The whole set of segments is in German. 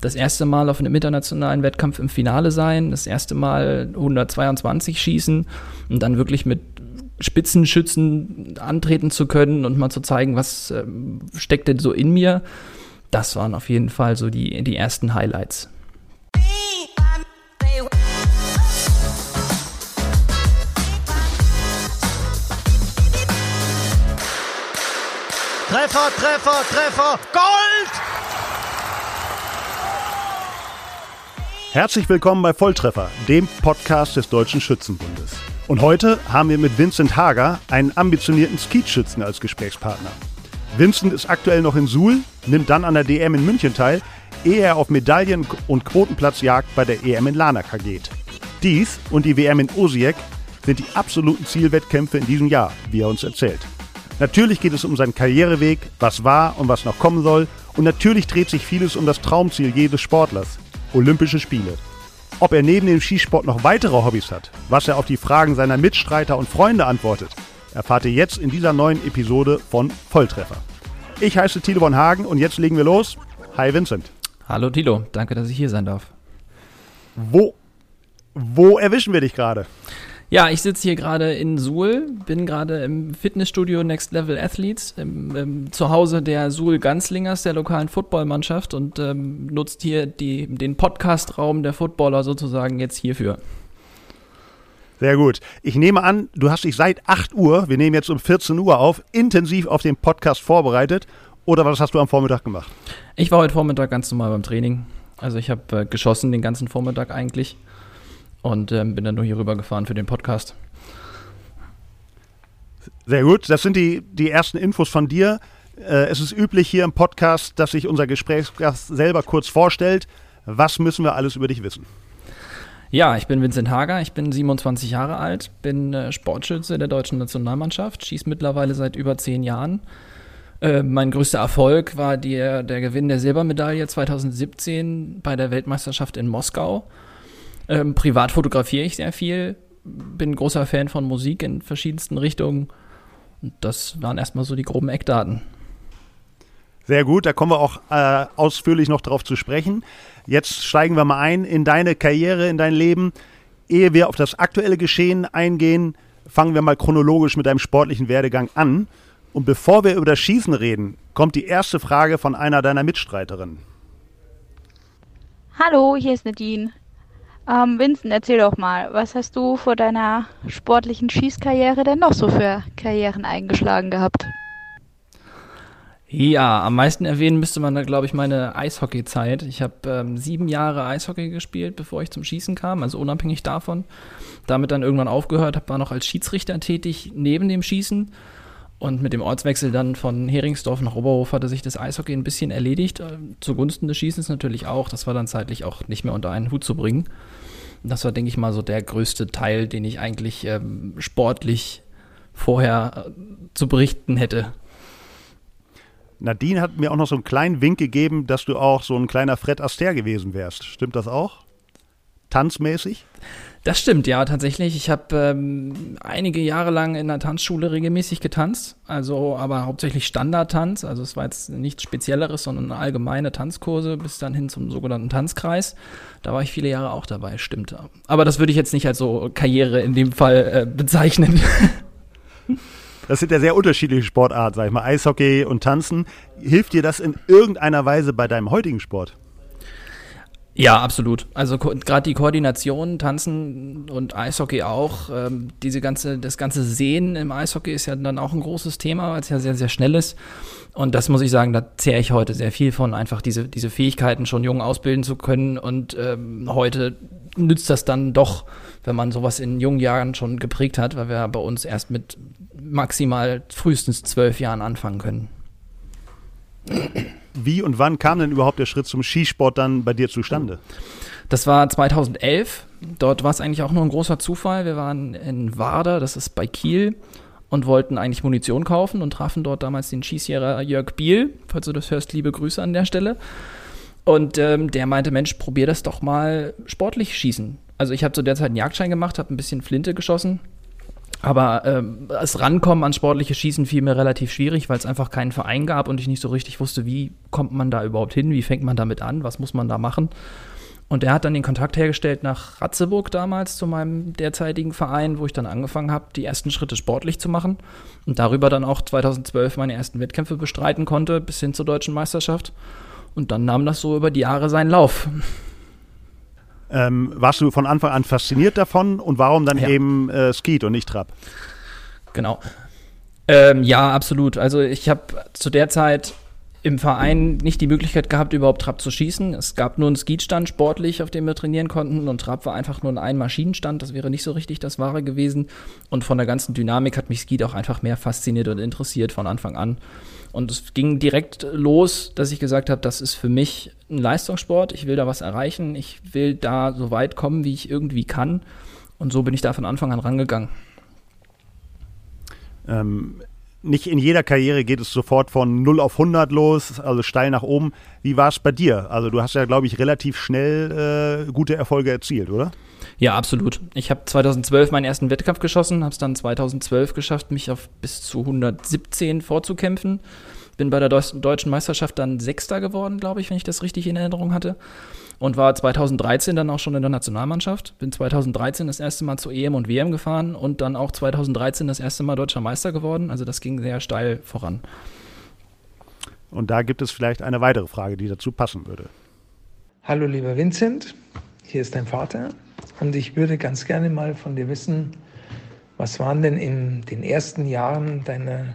das erste Mal auf einem internationalen Wettkampf im Finale sein, das erste Mal 122 schießen und dann wirklich mit Spitzenschützen antreten zu können und mal zu zeigen, was äh, steckt denn so in mir. Das waren auf jeden Fall so die, die ersten Highlights. Treffer, Treffer, Treffer, Gold! Herzlich willkommen bei Volltreffer, dem Podcast des Deutschen Schützenbundes. Und heute haben wir mit Vincent Hager einen ambitionierten Skeetschützen als Gesprächspartner. Vincent ist aktuell noch in Suhl, nimmt dann an der DM in München teil, ehe er auf Medaillen- und Quotenplatzjagd bei der EM in Lanaka geht. Dies und die WM in Osijek sind die absoluten Zielwettkämpfe in diesem Jahr, wie er uns erzählt. Natürlich geht es um seinen Karriereweg, was war und was noch kommen soll. Und natürlich dreht sich vieles um das Traumziel jedes Sportlers, Olympische Spiele. Ob er neben dem Skisport noch weitere Hobbys hat, was er auf die Fragen seiner Mitstreiter und Freunde antwortet, erfahrt ihr jetzt in dieser neuen Episode von Volltreffer. Ich heiße Thilo von Hagen und jetzt legen wir los. Hi Vincent. Hallo Thilo, danke, dass ich hier sein darf. Wo, wo erwischen wir dich gerade? Ja, ich sitze hier gerade in Suhl, bin gerade im Fitnessstudio Next Level Athletes, im, im Zuhause der Suhl Ganzlingers, der lokalen Footballmannschaft und ähm, nutzt hier die, den Podcastraum der Footballer sozusagen jetzt hierfür. Sehr gut. Ich nehme an, du hast dich seit 8 Uhr, wir nehmen jetzt um 14 Uhr auf, intensiv auf den Podcast vorbereitet. Oder was hast du am Vormittag gemacht? Ich war heute Vormittag ganz normal beim Training. Also ich habe äh, geschossen den ganzen Vormittag eigentlich und ähm, bin dann nur hier rüber gefahren für den Podcast. Sehr gut, das sind die, die ersten Infos von dir. Äh, es ist üblich hier im Podcast, dass sich unser Gesprächsgast selber kurz vorstellt. Was müssen wir alles über dich wissen? Ja, ich bin Vincent Hager, ich bin 27 Jahre alt, bin äh, Sportschütze der deutschen Nationalmannschaft, schieße mittlerweile seit über zehn Jahren. Äh, mein größter Erfolg war der, der Gewinn der Silbermedaille 2017 bei der Weltmeisterschaft in Moskau. Ähm, privat fotografiere ich sehr viel, bin großer Fan von Musik in verschiedensten Richtungen. Und das waren erstmal so die groben Eckdaten. Sehr gut, da kommen wir auch äh, ausführlich noch darauf zu sprechen. Jetzt steigen wir mal ein in deine Karriere, in dein Leben. Ehe wir auf das aktuelle Geschehen eingehen, fangen wir mal chronologisch mit deinem sportlichen Werdegang an. Und bevor wir über das Schießen reden, kommt die erste Frage von einer deiner Mitstreiterinnen. Hallo, hier ist Nadine. Ähm, Vincent, erzähl doch mal, was hast du vor deiner sportlichen Schießkarriere denn noch so für Karrieren eingeschlagen gehabt? Ja, am meisten erwähnen müsste man da, glaube ich, meine Eishockey-Zeit. Ich habe ähm, sieben Jahre Eishockey gespielt, bevor ich zum Schießen kam, also unabhängig davon. Damit dann irgendwann aufgehört, war noch als Schiedsrichter tätig neben dem Schießen. Und mit dem Ortswechsel dann von Heringsdorf nach Oberhof hatte sich das Eishockey ein bisschen erledigt. Äh, zugunsten des Schießens natürlich auch. Das war dann zeitlich auch nicht mehr unter einen Hut zu bringen. Das war, denke ich mal, so der größte Teil, den ich eigentlich ähm, sportlich vorher äh, zu berichten hätte. Nadine hat mir auch noch so einen kleinen Wink gegeben, dass du auch so ein kleiner Fred Astaire gewesen wärst. Stimmt das auch? Tanzmäßig? Das stimmt, ja, tatsächlich. Ich habe ähm, einige Jahre lang in der Tanzschule regelmäßig getanzt, also aber hauptsächlich Standardtanz. Also es war jetzt nichts Spezielleres, sondern allgemeine Tanzkurse bis dann hin zum sogenannten Tanzkreis. Da war ich viele Jahre auch dabei, stimmt. Aber das würde ich jetzt nicht als so Karriere in dem Fall äh, bezeichnen. Das sind ja sehr unterschiedliche Sportarten, sag ich mal, Eishockey und Tanzen. Hilft dir das in irgendeiner Weise bei deinem heutigen Sport? Ja, absolut. Also gerade die Koordination, Tanzen und Eishockey auch. Ähm, diese ganze, das ganze Sehen im Eishockey ist ja dann auch ein großes Thema, weil es ja sehr, sehr schnell ist. Und das muss ich sagen, da zehre ich heute sehr viel von, einfach diese, diese Fähigkeiten schon jung ausbilden zu können. Und ähm, heute nützt das dann doch, wenn man sowas in jungen Jahren schon geprägt hat, weil wir bei uns erst mit maximal frühestens zwölf Jahren anfangen können. Wie und wann kam denn überhaupt der Schritt zum Skisport dann bei dir zustande? Das war 2011. Dort war es eigentlich auch nur ein großer Zufall. Wir waren in Warder, das ist bei Kiel, und wollten eigentlich Munition kaufen und trafen dort damals den Schießjäger Jörg Biel. Falls du das hörst, liebe Grüße an der Stelle. Und ähm, der meinte, Mensch, probier das doch mal sportlich schießen. Also ich habe zu der Zeit einen Jagdschein gemacht, habe ein bisschen Flinte geschossen Aber ähm, das Rankommen an sportliche Schießen fiel mir relativ schwierig, weil es einfach keinen Verein gab und ich nicht so richtig wusste, wie kommt man da überhaupt hin, wie fängt man damit an, was muss man da machen. Und er hat dann den Kontakt hergestellt nach Ratzeburg damals zu meinem derzeitigen Verein, wo ich dann angefangen habe, die ersten Schritte sportlich zu machen und darüber dann auch 2012 meine ersten Wettkämpfe bestreiten konnte, bis hin zur deutschen Meisterschaft. Und dann nahm das so über die Jahre seinen Lauf. Ähm, warst du von Anfang an fasziniert davon und warum dann ja. eben äh, Skeet und nicht Trab? Genau. Ähm, ja, absolut. Also ich habe zu der Zeit im Verein nicht die Möglichkeit gehabt, überhaupt Trab zu schießen. Es gab nur einen Skistand sportlich, auf dem wir trainieren konnten und Trab war einfach nur ein Maschinenstand. Das wäre nicht so richtig das Wahre gewesen. Und von der ganzen Dynamik hat mich Skeet auch einfach mehr fasziniert und interessiert von Anfang an. Und es ging direkt los, dass ich gesagt habe, das ist für mich ein Leistungssport. Ich will da was erreichen. Ich will da so weit kommen, wie ich irgendwie kann. Und so bin ich da von Anfang an rangegangen. Ähm, nicht in jeder Karriere geht es sofort von 0 auf 100 los, also steil nach oben. Wie war es bei dir? Also du hast ja, glaube ich, relativ schnell äh, gute Erfolge erzielt, oder? Ja, absolut. Ich habe 2012 meinen ersten Wettkampf geschossen, habe es dann 2012 geschafft, mich auf bis zu 117 vorzukämpfen. Bin bei der deutschen Meisterschaft dann Sechster geworden, glaube ich, wenn ich das richtig in Erinnerung hatte und war 2013 dann auch schon in der Nationalmannschaft. Bin 2013 das erste Mal zu EM und WM gefahren und dann auch 2013 das erste Mal deutscher Meister geworden. Also das ging sehr steil voran. Und da gibt es vielleicht eine weitere Frage, die dazu passen würde. Hallo lieber Vincent, hier ist dein Vater und ich würde ganz gerne mal von dir wissen, was waren denn in den ersten Jahren deiner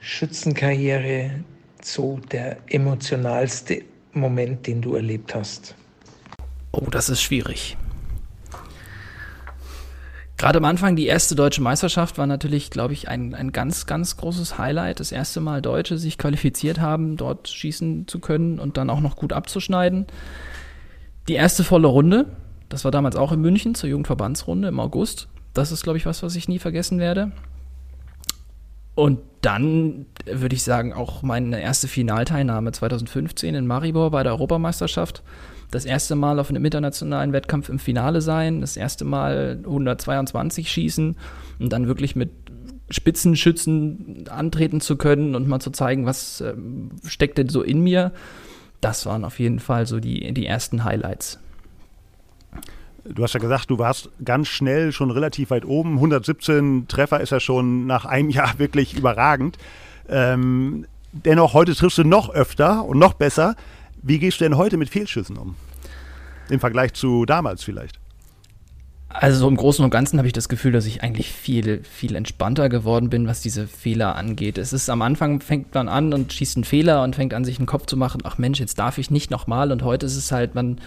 Schützenkarriere so der emotionalste Moment, den du erlebt hast? Oh, das ist schwierig. Gerade am Anfang, die erste deutsche Meisterschaft war natürlich, glaube ich, ein, ein ganz, ganz großes Highlight. Das erste Mal Deutsche sich qualifiziert haben, dort schießen zu können und dann auch noch gut abzuschneiden. Die erste volle Runde, das war damals auch in München zur Jugendverbandsrunde im August. Das ist, glaube ich, was, was ich nie vergessen werde. Und dann würde ich sagen, auch meine erste Finalteilnahme 2015 in Maribor bei der Europameisterschaft das erste Mal auf einem internationalen Wettkampf im Finale sein, das erste Mal 122 schießen und dann wirklich mit Spitzenschützen antreten zu können und mal zu zeigen, was äh, steckt denn so in mir. Das waren auf jeden Fall so die, die ersten Highlights. Du hast ja gesagt, du warst ganz schnell schon relativ weit oben. 117 Treffer ist ja schon nach einem Jahr wirklich überragend. Ähm, dennoch, heute triffst du noch öfter und noch besser. Wie gehst du denn heute mit Fehlschüssen um? Im Vergleich zu damals vielleicht? Also so im Großen und Ganzen habe ich das Gefühl, dass ich eigentlich viel, viel entspannter geworden bin, was diese Fehler angeht. Es ist am Anfang fängt man an und schießt einen Fehler und fängt an, sich einen Kopf zu machen, ach Mensch, jetzt darf ich nicht nochmal. Und heute ist es halt, man,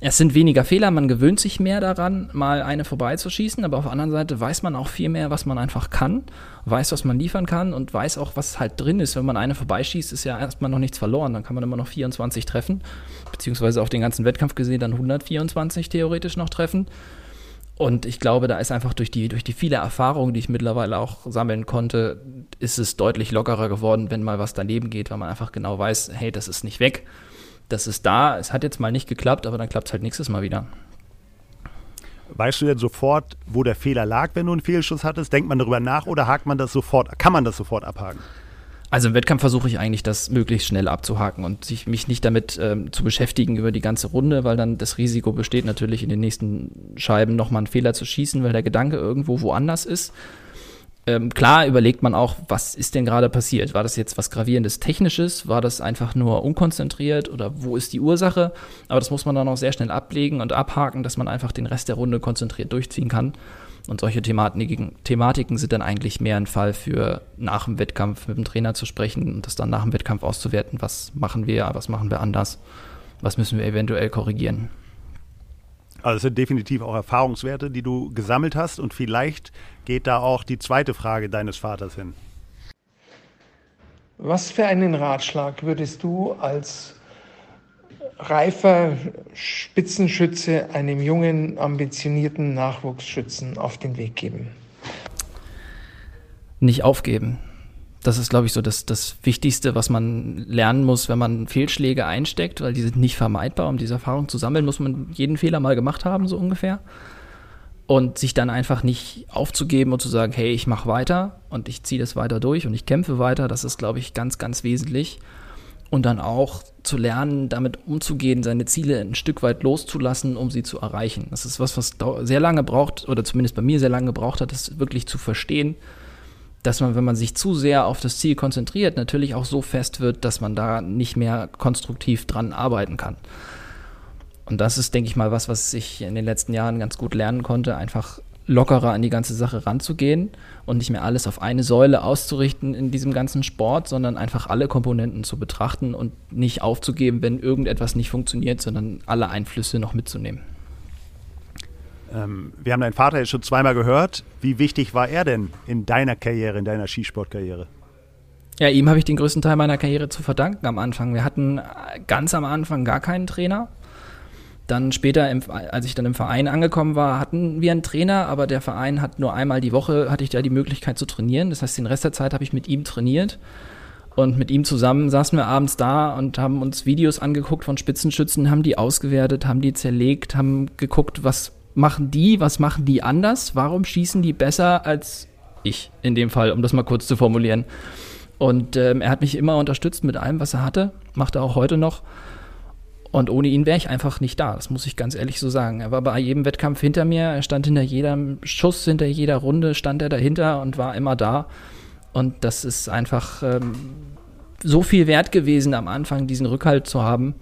es sind weniger Fehler, man gewöhnt sich mehr daran, mal eine vorbeizuschießen, aber auf der anderen Seite weiß man auch viel mehr, was man einfach kann, weiß, was man liefern kann und weiß auch, was halt drin ist. Wenn man eine vorbeischießt, ist ja erstmal noch nichts verloren, dann kann man immer noch 24 treffen, beziehungsweise auf den ganzen Wettkampf gesehen dann 124 theoretisch noch treffen. Und ich glaube, da ist einfach durch die, durch die viele Erfahrungen, die ich mittlerweile auch sammeln konnte, ist es deutlich lockerer geworden, wenn mal was daneben geht, weil man einfach genau weiß, hey, das ist nicht weg, das ist da, es hat jetzt mal nicht geklappt, aber dann klappt es halt nächstes Mal wieder. Weißt du denn sofort, wo der Fehler lag, wenn du einen Fehlschuss hattest? Denkt man darüber nach oder hakt man das sofort, kann man das sofort abhaken? Also im Wettkampf versuche ich eigentlich, das möglichst schnell abzuhaken und sich, mich nicht damit ähm, zu beschäftigen über die ganze Runde, weil dann das Risiko besteht natürlich in den nächsten Scheiben nochmal einen Fehler zu schießen, weil der Gedanke irgendwo woanders ist. Ähm, klar überlegt man auch, was ist denn gerade passiert? War das jetzt was gravierendes Technisches? War das einfach nur unkonzentriert oder wo ist die Ursache? Aber das muss man dann auch sehr schnell ablegen und abhaken, dass man einfach den Rest der Runde konzentriert durchziehen kann. Und solche Thematiken, Thematiken sind dann eigentlich mehr ein Fall für nach dem Wettkampf mit dem Trainer zu sprechen und das dann nach dem Wettkampf auszuwerten, was machen wir, was machen wir anders, was müssen wir eventuell korrigieren. Also es sind definitiv auch Erfahrungswerte, die du gesammelt hast und vielleicht geht da auch die zweite Frage deines Vaters hin. Was für einen Ratschlag würdest du als reifer Spitzenschütze einem jungen, ambitionierten Nachwuchsschützen auf den Weg geben? Nicht aufgeben. Das ist, glaube ich, so das, das Wichtigste, was man lernen muss, wenn man Fehlschläge einsteckt, weil die sind nicht vermeidbar. Um diese Erfahrung zu sammeln, muss man jeden Fehler mal gemacht haben, so ungefähr. und sich dann einfach nicht aufzugeben und zu sagen, hey, ich mache weiter und ich ziehe das weiter durch und ich kämpfe weiter, das ist, glaube ich, ganz, ganz wesentlich. Und dann auch zu lernen, damit umzugehen, seine Ziele ein Stück weit loszulassen, um sie zu erreichen. Das ist was, was sehr lange braucht, oder zumindest bei mir sehr lange gebraucht hat, das wirklich zu verstehen, dass man, wenn man sich zu sehr auf das Ziel konzentriert, natürlich auch so fest wird, dass man da nicht mehr konstruktiv dran arbeiten kann. Und das ist, denke ich mal, was, was ich in den letzten Jahren ganz gut lernen konnte, einfach lockerer an die ganze Sache ranzugehen und nicht mehr alles auf eine Säule auszurichten in diesem ganzen Sport, sondern einfach alle Komponenten zu betrachten und nicht aufzugeben, wenn irgendetwas nicht funktioniert, sondern alle Einflüsse noch mitzunehmen. Ähm, wir haben deinen Vater jetzt schon zweimal gehört. Wie wichtig war er denn in deiner Karriere, in deiner Skisportkarriere? Ja, ihm habe ich den größten Teil meiner Karriere zu verdanken am Anfang. Wir hatten ganz am Anfang gar keinen Trainer. Dann später, im, als ich dann im Verein angekommen war, hatten wir einen Trainer, aber der Verein hat nur einmal die Woche, hatte ich da die Möglichkeit zu trainieren. Das heißt, den Rest der Zeit habe ich mit ihm trainiert. Und mit ihm zusammen saßen wir abends da und haben uns Videos angeguckt von Spitzenschützen, haben die ausgewertet, haben die zerlegt, haben geguckt, was machen die, was machen die anders, warum schießen die besser als ich in dem Fall, um das mal kurz zu formulieren. Und ähm, er hat mich immer unterstützt mit allem, was er hatte, macht er auch heute noch. Und ohne ihn wäre ich einfach nicht da, das muss ich ganz ehrlich so sagen. Er war bei jedem Wettkampf hinter mir, er stand hinter jedem Schuss, hinter jeder Runde, stand er dahinter und war immer da. Und das ist einfach ähm, so viel wert gewesen, am Anfang diesen Rückhalt zu haben.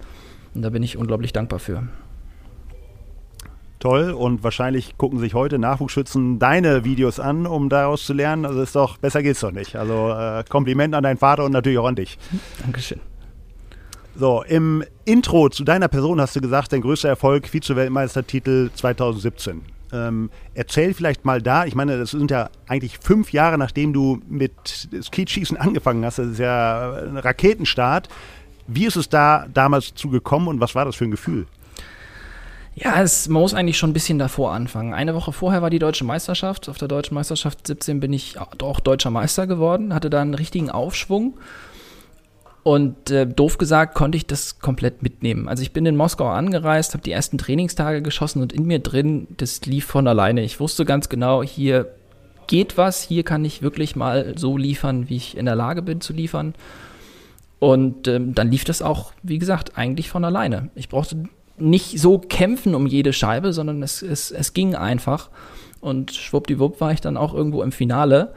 Und da bin ich unglaublich dankbar für. Toll und wahrscheinlich gucken sich heute Nachwuchsschützen deine Videos an, um daraus zu lernen. Also ist doch, besser geht's doch nicht. Also äh, Kompliment an deinen Vater und natürlich auch an dich. Dankeschön. So, im Intro zu deiner Person hast du gesagt, dein größter Erfolg, Vize-Weltmeistertitel 2017. Ähm, erzähl vielleicht mal da, ich meine, das sind ja eigentlich fünf Jahre, nachdem du mit Skischießen angefangen hast. Das ist ja ein Raketenstart. Wie ist es da damals zugekommen und was war das für ein Gefühl? Ja, es, man muss eigentlich schon ein bisschen davor anfangen. Eine Woche vorher war die deutsche Meisterschaft. Auf der deutschen Meisterschaft 17 bin ich auch deutscher Meister geworden, hatte da einen richtigen Aufschwung und äh, doof gesagt, konnte ich das komplett mitnehmen. Also ich bin in Moskau angereist, habe die ersten Trainingstage geschossen und in mir drin, das lief von alleine. Ich wusste ganz genau, hier geht was, hier kann ich wirklich mal so liefern, wie ich in der Lage bin zu liefern. Und ähm, dann lief das auch, wie gesagt, eigentlich von alleine. Ich brauchte nicht so kämpfen um jede Scheibe, sondern es, es, es ging einfach. Und schwuppdiwupp war ich dann auch irgendwo im Finale.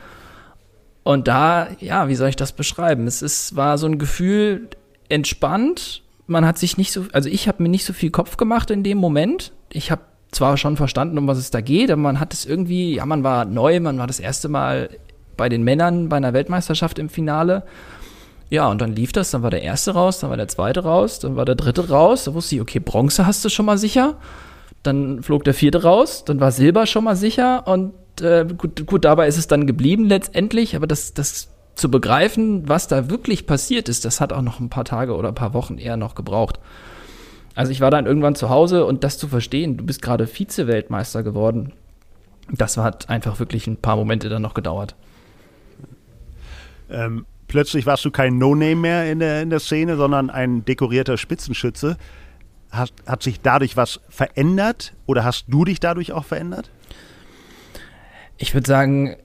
Und da, ja, wie soll ich das beschreiben? Es ist, war so ein Gefühl entspannt. Man hat sich nicht so, also ich habe mir nicht so viel Kopf gemacht in dem Moment. Ich habe zwar schon verstanden, um was es da geht, aber man hat es irgendwie, ja, man war neu, man war das erste Mal bei den Männern bei einer Weltmeisterschaft im Finale. Ja, und dann lief das, dann war der erste raus, dann war der zweite raus, dann war der dritte raus. Da wusste ich, okay, Bronze hast du schon mal sicher. Dann flog der vierte raus, dann war Silber schon mal sicher und äh, gut, gut, dabei ist es dann geblieben letztendlich, aber das, das zu begreifen, was da wirklich passiert ist, das hat auch noch ein paar Tage oder ein paar Wochen eher noch gebraucht. Also ich war dann irgendwann zu Hause und das zu verstehen, du bist gerade Vize-Weltmeister geworden, das hat einfach wirklich ein paar Momente dann noch gedauert. Ähm, plötzlich warst du kein No-Name mehr in der, in der Szene, sondern ein dekorierter Spitzenschütze. Hat, hat sich dadurch was verändert oder hast du dich dadurch auch verändert? Ich würde sagen,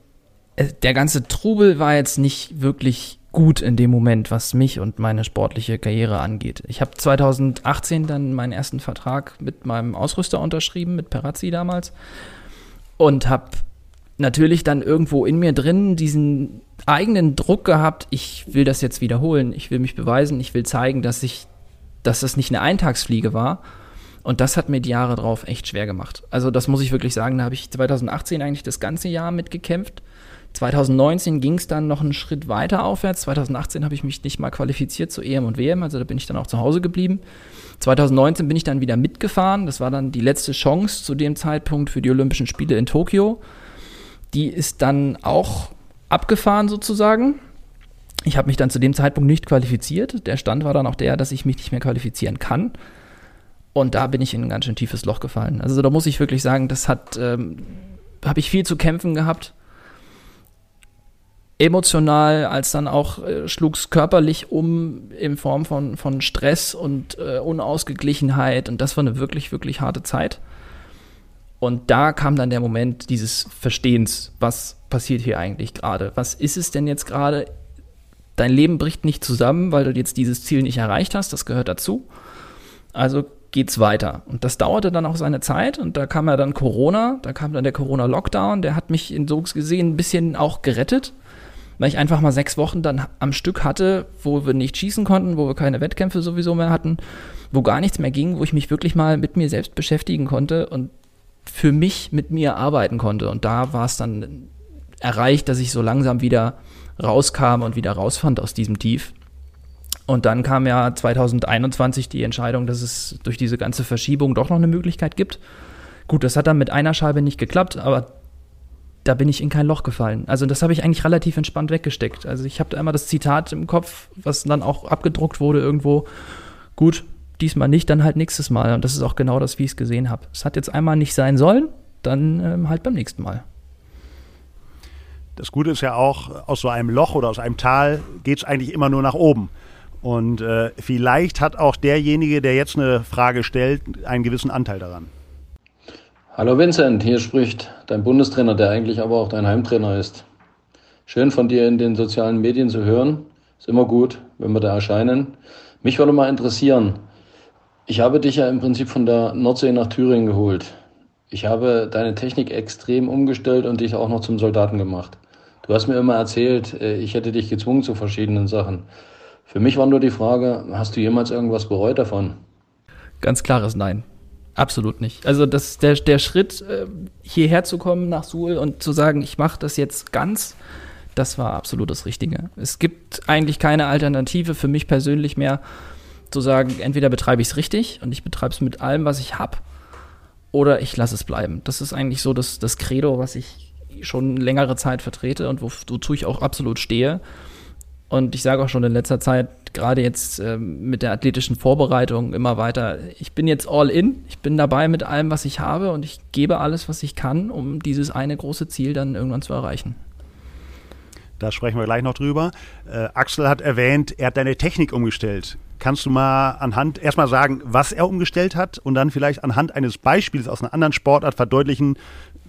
der ganze Trubel war jetzt nicht wirklich gut in dem Moment, was mich und meine sportliche Karriere angeht. Ich habe 2018 dann meinen ersten Vertrag mit meinem Ausrüster unterschrieben, mit Perazzi damals, und habe natürlich dann irgendwo in mir drin diesen eigenen Druck gehabt, ich will das jetzt wiederholen, ich will mich beweisen, ich will zeigen, dass ich, dass das nicht eine Eintagsfliege war, und das hat mir die Jahre drauf echt schwer gemacht. Also das muss ich wirklich sagen, da habe ich 2018 eigentlich das ganze Jahr mitgekämpft. 2019 ging es dann noch einen Schritt weiter aufwärts. 2018 habe ich mich nicht mal qualifiziert zu EM und WM, also da bin ich dann auch zu Hause geblieben. 2019 bin ich dann wieder mitgefahren. Das war dann die letzte Chance zu dem Zeitpunkt für die Olympischen Spiele in Tokio. Die ist dann auch abgefahren sozusagen. Ich habe mich dann zu dem Zeitpunkt nicht qualifiziert. Der Stand war dann auch der, dass ich mich nicht mehr qualifizieren kann. Und da bin ich in ein ganz schön tiefes Loch gefallen. Also da muss ich wirklich sagen, das hat, ähm, habe ich viel zu kämpfen gehabt. Emotional, als dann auch äh, schlug es körperlich um in Form von, von Stress und äh, Unausgeglichenheit. Und das war eine wirklich, wirklich harte Zeit. Und da kam dann der Moment dieses Verstehens, was passiert hier eigentlich gerade? Was ist es denn jetzt gerade? Dein Leben bricht nicht zusammen, weil du jetzt dieses Ziel nicht erreicht hast, das gehört dazu. Also geht's weiter. Und das dauerte dann auch seine Zeit und da kam ja dann Corona, da kam dann der Corona-Lockdown, der hat mich in so gesehen ein bisschen auch gerettet, weil ich einfach mal sechs Wochen dann am Stück hatte, wo wir nicht schießen konnten, wo wir keine Wettkämpfe sowieso mehr hatten, wo gar nichts mehr ging, wo ich mich wirklich mal mit mir selbst beschäftigen konnte und für mich mit mir arbeiten konnte. Und da war es dann erreicht, dass ich so langsam wieder rauskam und wieder rausfand aus diesem Tief. Und dann kam ja 2021 die Entscheidung, dass es durch diese ganze Verschiebung doch noch eine Möglichkeit gibt. Gut, das hat dann mit einer Scheibe nicht geklappt, aber da bin ich in kein Loch gefallen. Also das habe ich eigentlich relativ entspannt weggesteckt. Also ich habe da immer das Zitat im Kopf, was dann auch abgedruckt wurde irgendwo. Gut, diesmal nicht, dann halt nächstes Mal. Und das ist auch genau das, wie ich es gesehen habe. Es hat jetzt einmal nicht sein sollen, dann ähm, halt beim nächsten Mal. Das Gute ist ja auch, aus so einem Loch oder aus einem Tal geht es eigentlich immer nur nach oben. Und äh, vielleicht hat auch derjenige, der jetzt eine Frage stellt, einen gewissen Anteil daran. Hallo Vincent, hier spricht dein Bundestrainer, der eigentlich aber auch dein Heimtrainer ist. Schön von dir in den sozialen Medien zu hören. Ist immer gut, wenn wir da erscheinen. Mich würde mal interessieren, ich habe dich ja im Prinzip von der Nordsee nach Thüringen geholt. Ich habe deine Technik extrem umgestellt und dich auch noch zum Soldaten gemacht. Du hast mir immer erzählt, äh, ich hätte dich gezwungen zu verschiedenen Sachen. Für mich war nur die Frage, hast du jemals irgendwas bereut davon? Ganz klares Nein. Absolut nicht. Also das, der, der Schritt, äh, hierher zu kommen nach Suhl und zu sagen, ich mache das jetzt ganz, das war absolut das Richtige. Es gibt eigentlich keine Alternative für mich persönlich mehr, zu sagen, entweder betreibe ich es richtig und ich betreibe es mit allem, was ich habe, oder ich lasse es bleiben. Das ist eigentlich so das, das Credo, was ich schon längere Zeit vertrete und wozu ich auch absolut stehe. Und ich sage auch schon in letzter Zeit, gerade jetzt äh, mit der athletischen Vorbereitung immer weiter, ich bin jetzt all in, ich bin dabei mit allem, was ich habe und ich gebe alles, was ich kann, um dieses eine große Ziel dann irgendwann zu erreichen. Da sprechen wir gleich noch drüber. Äh, Axel hat erwähnt, er hat deine Technik umgestellt. Kannst du mal anhand erstmal sagen, was er umgestellt hat und dann vielleicht anhand eines Beispiels aus einer anderen Sportart verdeutlichen,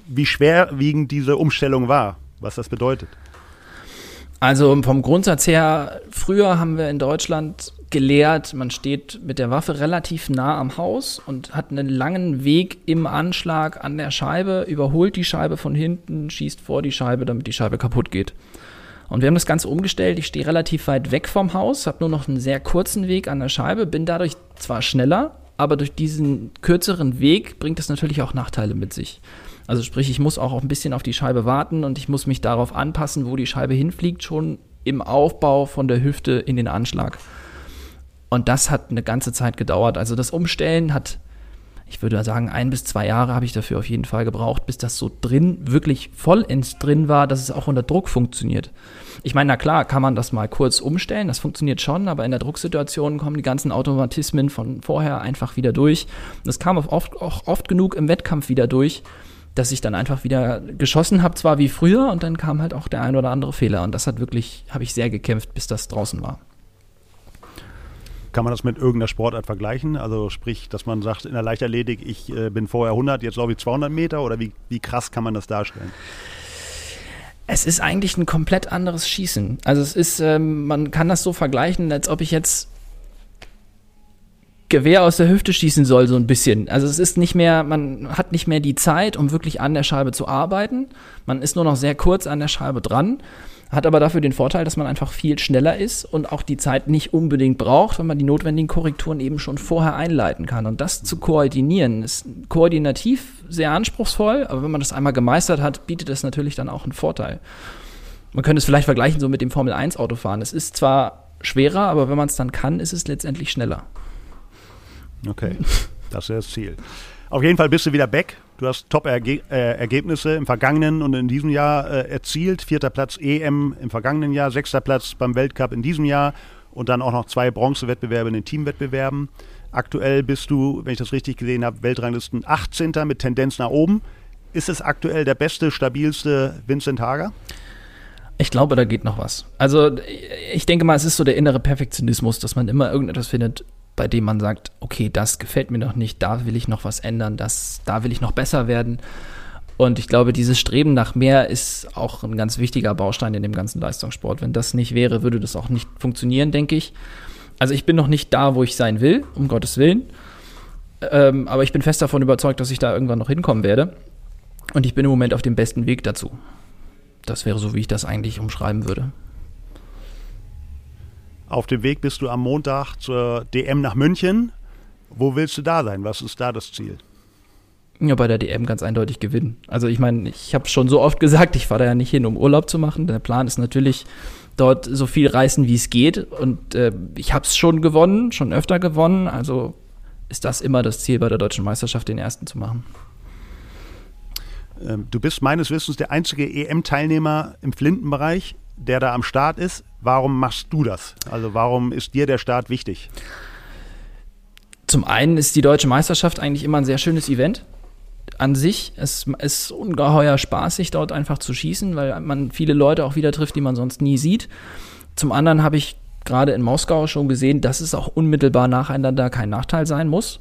wie schwerwiegend diese Umstellung war, was das bedeutet? Also vom Grundsatz her, früher haben wir in Deutschland gelehrt, man steht mit der Waffe relativ nah am Haus und hat einen langen Weg im Anschlag an der Scheibe, überholt die Scheibe von hinten, schießt vor die Scheibe, damit die Scheibe kaputt geht. Und wir haben das Ganze umgestellt. Ich stehe relativ weit weg vom Haus, habe nur noch einen sehr kurzen Weg an der Scheibe, bin dadurch zwar schneller, aber durch diesen kürzeren Weg bringt es natürlich auch Nachteile mit sich. Also sprich, ich muss auch ein bisschen auf die Scheibe warten und ich muss mich darauf anpassen, wo die Scheibe hinfliegt, schon im Aufbau von der Hüfte in den Anschlag. Und das hat eine ganze Zeit gedauert. Also das Umstellen hat, ich würde sagen, ein bis zwei Jahre habe ich dafür auf jeden Fall gebraucht, bis das so drin, wirklich vollends drin war, dass es auch unter Druck funktioniert. Ich meine, na klar, kann man das mal kurz umstellen, das funktioniert schon, aber in der Drucksituation kommen die ganzen Automatismen von vorher einfach wieder durch. Das kam oft, auch oft genug im Wettkampf wieder durch dass ich dann einfach wieder geschossen habe, zwar wie früher, und dann kam halt auch der ein oder andere Fehler. Und das hat wirklich, habe ich sehr gekämpft, bis das draußen war. Kann man das mit irgendeiner Sportart vergleichen? Also sprich, dass man sagt, in der Leichtathletik, ich äh, bin vorher 100, jetzt laufe ich 200 Meter oder wie, wie krass kann man das darstellen? Es ist eigentlich ein komplett anderes Schießen. Also es ist, ähm, man kann das so vergleichen, als ob ich jetzt Gewehr aus der Hüfte schießen soll, so ein bisschen. Also es ist nicht mehr, man hat nicht mehr die Zeit, um wirklich an der Scheibe zu arbeiten. Man ist nur noch sehr kurz an der Scheibe dran, hat aber dafür den Vorteil, dass man einfach viel schneller ist und auch die Zeit nicht unbedingt braucht, wenn man die notwendigen Korrekturen eben schon vorher einleiten kann. Und das zu koordinieren ist koordinativ sehr anspruchsvoll, aber wenn man das einmal gemeistert hat, bietet das natürlich dann auch einen Vorteil. Man könnte es vielleicht vergleichen so mit dem Formel 1 Autofahren. Es ist zwar schwerer, aber wenn man es dann kann, ist es letztendlich schneller. Okay, das ist das Ziel. Auf jeden Fall bist du wieder back. Du hast Top-Ergebnisse im vergangenen und in diesem Jahr äh, erzielt. Vierter Platz EM im vergangenen Jahr, sechster Platz beim Weltcup in diesem Jahr und dann auch noch zwei Bronzewettbewerbe in den Teamwettbewerben. Aktuell bist du, wenn ich das richtig gesehen habe, Weltranglisten 18. mit Tendenz nach oben. Ist es aktuell der beste, stabilste Vincent Hager? Ich glaube, da geht noch was. Also ich denke mal, es ist so der innere Perfektionismus, dass man immer irgendetwas findet, bei dem man sagt, okay, das gefällt mir noch nicht, da will ich noch was ändern, das, da will ich noch besser werden. Und ich glaube, dieses Streben nach mehr ist auch ein ganz wichtiger Baustein in dem ganzen Leistungssport. Wenn das nicht wäre, würde das auch nicht funktionieren, denke ich. Also ich bin noch nicht da, wo ich sein will, um Gottes Willen. Ähm, aber ich bin fest davon überzeugt, dass ich da irgendwann noch hinkommen werde. Und ich bin im Moment auf dem besten Weg dazu. Das wäre so, wie ich das eigentlich umschreiben würde. Auf dem Weg bist du am Montag zur DM nach München. Wo willst du da sein? Was ist da das Ziel? Ja, bei der DM ganz eindeutig gewinnen. Also ich meine, ich habe schon so oft gesagt, ich fahre da ja nicht hin, um Urlaub zu machen. Der Plan ist natürlich, dort so viel reißen, wie es geht. Und äh, ich habe es schon gewonnen, schon öfter gewonnen. Also ist das immer das Ziel bei der deutschen Meisterschaft, den ersten zu machen. Ähm, du bist meines Wissens der einzige EM-Teilnehmer im Flintenbereich, der da am Start ist. Warum machst du das? Also warum ist dir der Start wichtig? Zum einen ist die deutsche Meisterschaft eigentlich immer ein sehr schönes Event an sich. Es ist ungeheuer spaßig, dort einfach zu schießen, weil man viele Leute auch wieder trifft, die man sonst nie sieht. Zum anderen habe ich gerade in Moskau schon gesehen, dass es auch unmittelbar nacheinander kein Nachteil sein muss.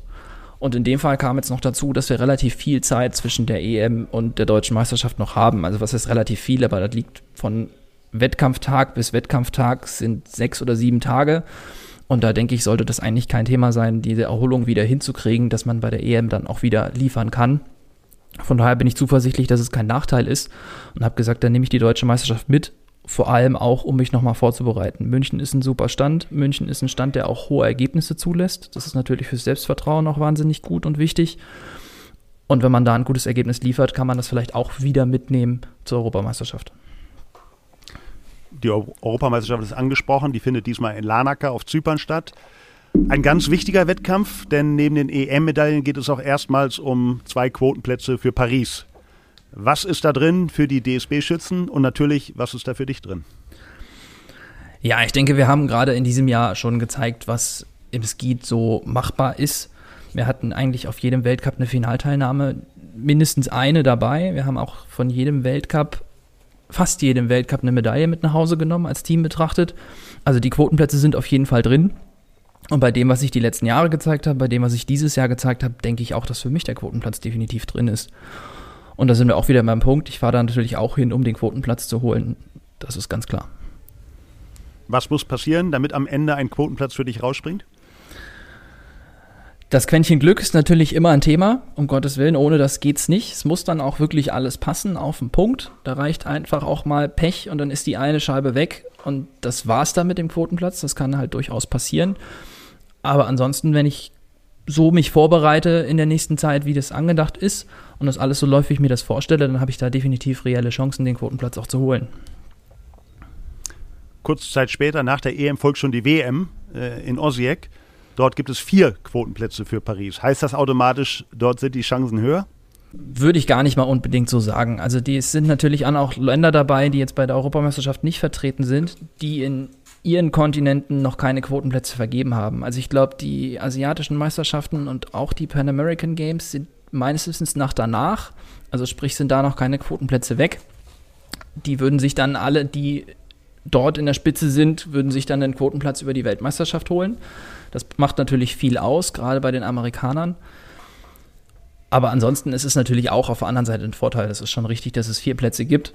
Und in dem Fall kam jetzt noch dazu, dass wir relativ viel Zeit zwischen der EM und der deutschen Meisterschaft noch haben. Also was ist relativ viel, aber das liegt von Wettkampftag bis Wettkampftag sind sechs oder sieben Tage. Und da denke ich, sollte das eigentlich kein Thema sein, diese Erholung wieder hinzukriegen, dass man bei der EM dann auch wieder liefern kann. Von daher bin ich zuversichtlich, dass es kein Nachteil ist und habe gesagt, dann nehme ich die deutsche Meisterschaft mit, vor allem auch, um mich nochmal vorzubereiten. München ist ein super Stand. München ist ein Stand, der auch hohe Ergebnisse zulässt. Das ist natürlich fürs Selbstvertrauen auch wahnsinnig gut und wichtig. Und wenn man da ein gutes Ergebnis liefert, kann man das vielleicht auch wieder mitnehmen zur Europameisterschaft. Die Europameisterschaft ist angesprochen, die findet diesmal in Larnaca auf Zypern statt. Ein ganz wichtiger Wettkampf, denn neben den EM-Medaillen geht es auch erstmals um zwei Quotenplätze für Paris. Was ist da drin für die DSB-Schützen und natürlich, was ist da für dich drin? Ja, ich denke, wir haben gerade in diesem Jahr schon gezeigt, was im Skeet so machbar ist. Wir hatten eigentlich auf jedem Weltcup eine Finalteilnahme, mindestens eine dabei. Wir haben auch von jedem Weltcup, fast jedem Weltcup, eine Medaille mit nach Hause genommen, als Team betrachtet. Also die Quotenplätze sind auf jeden Fall drin. Und bei dem, was ich die letzten Jahre gezeigt habe, bei dem, was ich dieses Jahr gezeigt habe, denke ich auch, dass für mich der Quotenplatz definitiv drin ist. Und da sind wir auch wieder beim Punkt. Ich fahre da natürlich auch hin, um den Quotenplatz zu holen. Das ist ganz klar. Was muss passieren, damit am Ende ein Quotenplatz für dich rausspringt? Das Quäntchen Glück ist natürlich immer ein Thema, um Gottes Willen, ohne das geht's nicht. Es muss dann auch wirklich alles passen auf den Punkt. Da reicht einfach auch mal Pech und dann ist die eine Scheibe weg und das war's dann mit dem Quotenplatz. Das kann halt durchaus passieren. Aber ansonsten, wenn ich so mich vorbereite in der nächsten Zeit, wie das angedacht ist und das alles so läuft, wie ich mir das vorstelle, dann habe ich da definitiv reelle Chancen, den Quotenplatz auch zu holen. Kurze Zeit später, nach der EM, folgt schon die WM äh, in Osijek. Dort gibt es vier Quotenplätze für Paris. Heißt das automatisch, dort sind die Chancen höher? Würde ich gar nicht mal unbedingt so sagen. Also die, es sind natürlich auch Länder dabei, die jetzt bei der Europameisterschaft nicht vertreten sind, die in ihren Kontinenten noch keine Quotenplätze vergeben haben. Also ich glaube, die asiatischen Meisterschaften und auch die Pan American Games sind meines Wissens nach danach. Also sprich, sind da noch keine Quotenplätze weg. Die würden sich dann alle, die dort in der Spitze sind, würden sich dann einen Quotenplatz über die Weltmeisterschaft holen. Das macht natürlich viel aus, gerade bei den Amerikanern. Aber ansonsten ist es natürlich auch auf der anderen Seite ein Vorteil. Es ist schon richtig, dass es vier Plätze gibt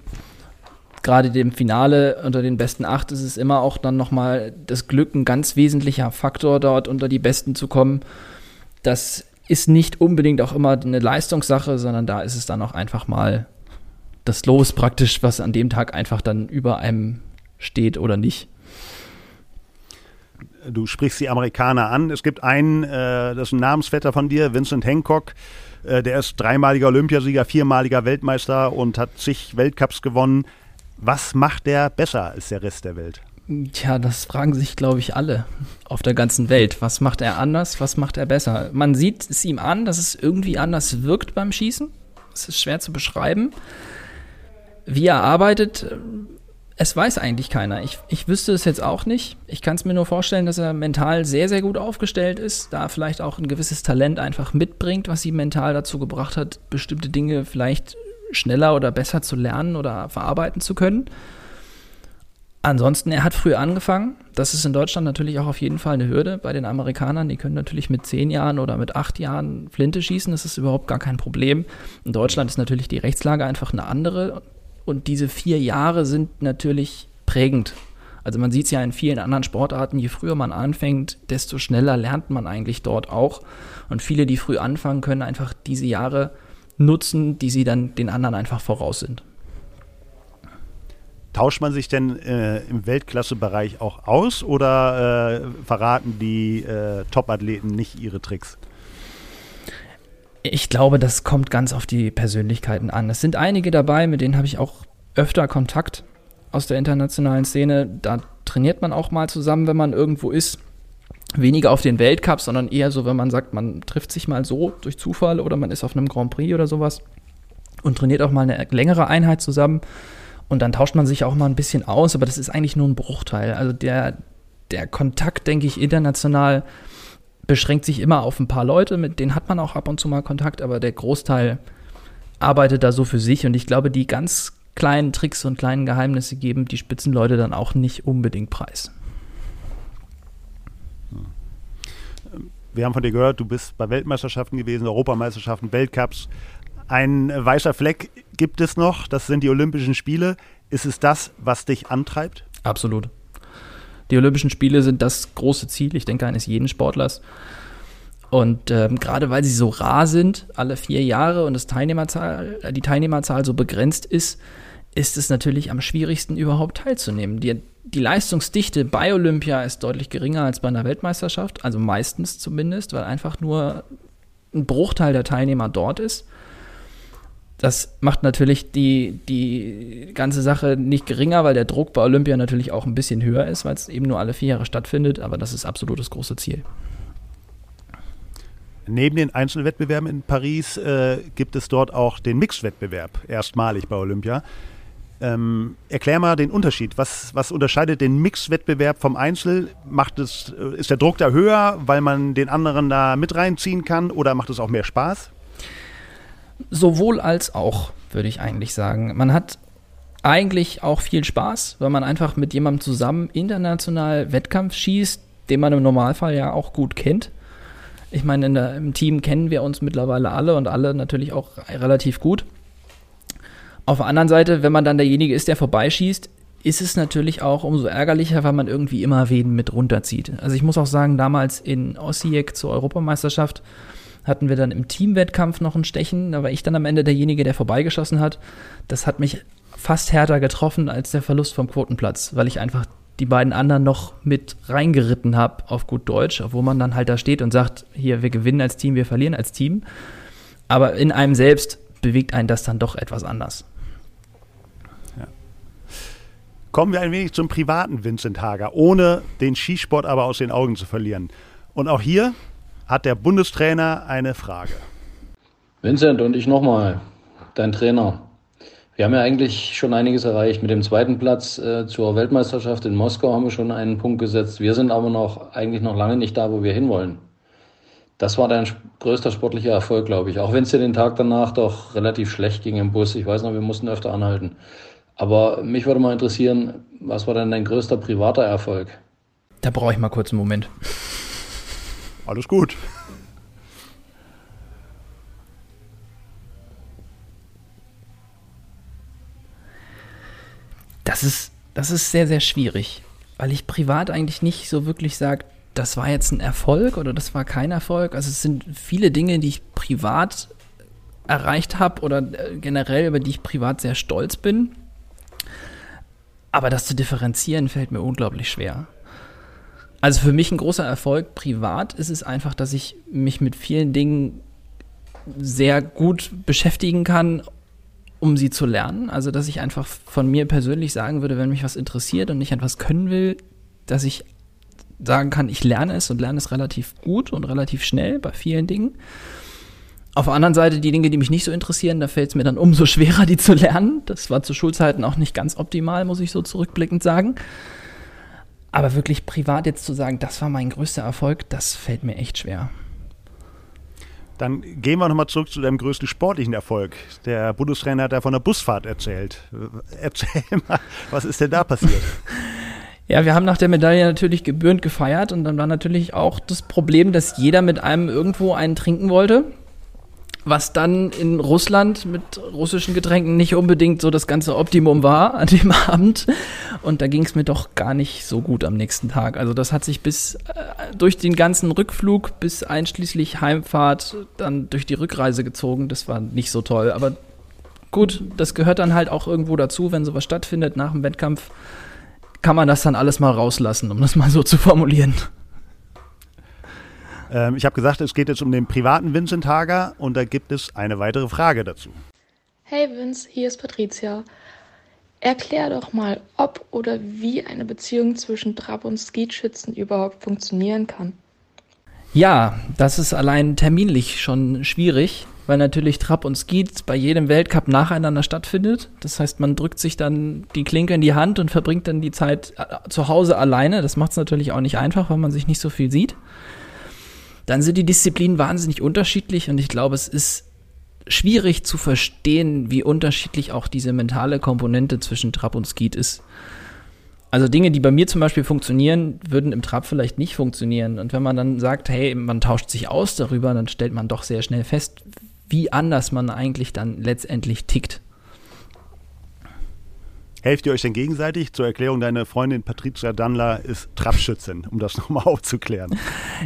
gerade dem Finale unter den besten acht ist es immer auch dann nochmal das Glück ein ganz wesentlicher Faktor, dort unter die Besten zu kommen. Das ist nicht unbedingt auch immer eine Leistungssache, sondern da ist es dann auch einfach mal das Los praktisch, was an dem Tag einfach dann über einem steht oder nicht. Du sprichst die Amerikaner an. Es gibt einen, äh, das ist ein Namensvetter von dir, Vincent Hancock. Äh, der ist dreimaliger Olympiasieger, viermaliger Weltmeister und hat zig Weltcups gewonnen. Was macht der besser als der Rest der Welt? Tja, das fragen sich, glaube ich, alle auf der ganzen Welt. Was macht er anders? Was macht er besser? Man sieht es ihm an, dass es irgendwie anders wirkt beim Schießen. Es ist schwer zu beschreiben. Wie er arbeitet, es weiß eigentlich keiner. Ich, ich wüsste es jetzt auch nicht. Ich kann es mir nur vorstellen, dass er mental sehr, sehr gut aufgestellt ist, da vielleicht auch ein gewisses Talent einfach mitbringt, was ihn mental dazu gebracht hat, bestimmte Dinge vielleicht schneller oder besser zu lernen oder verarbeiten zu können. Ansonsten, er hat früh angefangen. Das ist in Deutschland natürlich auch auf jeden Fall eine Hürde bei den Amerikanern. Die können natürlich mit zehn Jahren oder mit acht Jahren Flinte schießen. Das ist überhaupt gar kein Problem. In Deutschland ist natürlich die Rechtslage einfach eine andere. Und diese vier Jahre sind natürlich prägend. Also man sieht es ja in vielen anderen Sportarten, je früher man anfängt, desto schneller lernt man eigentlich dort auch. Und viele, die früh anfangen, können einfach diese Jahre nutzen, die sie dann den anderen einfach voraus sind. Tauscht man sich denn äh, im Weltklassebereich auch aus oder äh, verraten die äh, Top-Athleten nicht ihre Tricks? Ich glaube, das kommt ganz auf die Persönlichkeiten an. Es sind einige dabei, mit denen habe ich auch öfter Kontakt aus der internationalen Szene. Da trainiert man auch mal zusammen, wenn man irgendwo ist. Weniger auf den Weltcups, sondern eher so, wenn man sagt, man trifft sich mal so durch Zufall oder man ist auf einem Grand Prix oder sowas und trainiert auch mal eine längere Einheit zusammen. Und dann tauscht man sich auch mal ein bisschen aus, aber das ist eigentlich nur ein Bruchteil. Also der, der Kontakt, denke ich, international beschränkt sich immer auf ein paar Leute, mit denen hat man auch ab und zu mal Kontakt, aber der Großteil arbeitet da so für sich. Und ich glaube, die ganz kleinen Tricks und kleinen Geheimnisse geben die Spitzenleute dann auch nicht unbedingt preis. Wir haben von dir gehört, du bist bei Weltmeisterschaften gewesen, Europameisterschaften, Weltcups. Ein weißer Fleck gibt es noch, das sind die Olympischen Spiele. Ist es das, was dich antreibt? Absolut. Die Olympischen Spiele sind das große Ziel, ich denke, eines jeden Sportlers. Und ähm, gerade weil sie so rar sind, alle vier Jahre und das Teilnehmerzahl, die Teilnehmerzahl so begrenzt ist, ist es natürlich am schwierigsten überhaupt teilzunehmen. Die, die Leistungsdichte bei Olympia ist deutlich geringer als bei einer Weltmeisterschaft, also meistens zumindest, weil einfach nur ein Bruchteil der Teilnehmer dort ist. Das macht natürlich die, die ganze Sache nicht geringer, weil der Druck bei Olympia natürlich auch ein bisschen höher ist, weil es eben nur alle vier Jahre stattfindet, aber das ist absolut das große Ziel. Neben den Einzelwettbewerben in Paris äh, gibt es dort auch den Mixed-Wettbewerb, erstmalig bei Olympia. Ähm, erklär mal den Unterschied. Was, was unterscheidet den Mixed-Wettbewerb vom Einzel? Macht es, äh, ist der Druck da höher, weil man den anderen da mit reinziehen kann oder macht es auch mehr Spaß? Sowohl als auch, würde ich eigentlich sagen. Man hat eigentlich auch viel Spaß, weil man einfach mit jemandem zusammen international Wettkampf schießt, den man im Normalfall ja auch gut kennt. Ich meine, der, im Team kennen wir uns mittlerweile alle und alle natürlich auch relativ gut. Auf der anderen Seite, wenn man dann derjenige ist, der vorbeischießt, ist es natürlich auch umso ärgerlicher, weil man irgendwie immer wen mit runterzieht. Also ich muss auch sagen, damals in Osijek zur Europameisterschaft hatten wir dann im Teamwettkampf noch ein Stechen. Da war ich dann am Ende derjenige, der vorbeigeschossen hat. Das hat mich fast härter getroffen als der Verlust vom Quotenplatz, weil ich einfach die beiden anderen noch mit reingeritten habe auf gut Deutsch, wo man dann halt da steht und sagt, hier, wir gewinnen als Team, wir verlieren als Team. Aber in einem selbst bewegt einen das dann doch etwas anders. Kommen wir ein wenig zum privaten Vincent Hager, ohne den Skisport aber aus den Augen zu verlieren. Und auch hier hat der Bundestrainer eine Frage. Vincent und ich nochmal, dein Trainer. Wir haben ja eigentlich schon einiges erreicht. Mit dem zweiten Platz äh, zur Weltmeisterschaft in Moskau haben wir schon einen Punkt gesetzt. Wir sind aber noch eigentlich noch lange nicht da, wo wir hinwollen. Das war dein größter sportlicher Erfolg, glaube ich. Auch wenn es dir den Tag danach doch relativ schlecht ging im Bus. Ich weiß noch, wir mussten öfter anhalten. Aber mich würde mal interessieren, was war denn dein größter privater Erfolg? Da brauche ich mal kurz einen Moment. Alles gut. Das ist, das ist sehr, sehr schwierig, weil ich privat eigentlich nicht so wirklich sage, das war jetzt ein Erfolg oder das war kein Erfolg. Also es sind viele Dinge, die ich privat erreicht habe oder äh, generell, über die ich privat sehr stolz bin. Aber das zu differenzieren fällt mir unglaublich schwer. Also für mich ein großer Erfolg privat ist es einfach, dass ich mich mit vielen Dingen sehr gut beschäftigen kann um sie zu lernen. Also, dass ich einfach von mir persönlich sagen würde, wenn mich was interessiert und ich etwas können will, dass ich sagen kann, ich lerne es und lerne es relativ gut und relativ schnell bei vielen Dingen. Auf der anderen Seite, die Dinge, die mich nicht so interessieren, da fällt es mir dann umso schwerer, die zu lernen. Das war zu Schulzeiten auch nicht ganz optimal, muss ich so zurückblickend sagen. Aber wirklich privat jetzt zu sagen, das war mein größter Erfolg, das fällt mir echt schwer. Dann gehen wir nochmal zurück zu deinem größten sportlichen Erfolg. Der Bundestrainer hat ja von der Busfahrt erzählt. Erzähl mal, was ist denn da passiert? Ja, wir haben nach der Medaille natürlich gebührend gefeiert und dann war natürlich auch das Problem, dass jeder mit einem irgendwo einen trinken wollte was dann in Russland mit russischen Getränken nicht unbedingt so das ganze Optimum war an dem Abend. Und da ging es mir doch gar nicht so gut am nächsten Tag. Also das hat sich bis äh, durch den ganzen Rückflug bis einschließlich Heimfahrt dann durch die Rückreise gezogen. Das war nicht so toll. Aber gut, das gehört dann halt auch irgendwo dazu, wenn sowas stattfindet nach dem Wettkampf, kann man das dann alles mal rauslassen, um das mal so zu formulieren. Ähm, ich habe gesagt, es geht jetzt um den privaten Vincent Hager und da gibt es eine weitere Frage dazu. Hey Vince, hier ist Patricia. Erklär doch mal, ob oder wie eine Beziehung zwischen Trab und Skeetschützen überhaupt funktionieren kann. Ja, das ist allein terminlich schon schwierig, weil natürlich Trab und Skeet bei jedem Weltcup nacheinander stattfindet. Das heißt, man drückt sich dann die Klinke in die Hand und verbringt dann die Zeit äh, zu Hause alleine. Das macht es natürlich auch nicht einfach, weil man sich nicht so viel sieht dann sind die Disziplinen wahnsinnig unterschiedlich und ich glaube, es ist schwierig zu verstehen, wie unterschiedlich auch diese mentale Komponente zwischen Trab und Skeet ist. Also Dinge, die bei mir zum Beispiel funktionieren, würden im Trab vielleicht nicht funktionieren. Und wenn man dann sagt, hey, man tauscht sich aus darüber, dann stellt man doch sehr schnell fest, wie anders man eigentlich dann letztendlich tickt. Helft ihr euch denn gegenseitig? Zur Erklärung, deine Freundin Patricia Danler ist Trabschützin, um das nochmal aufzuklären.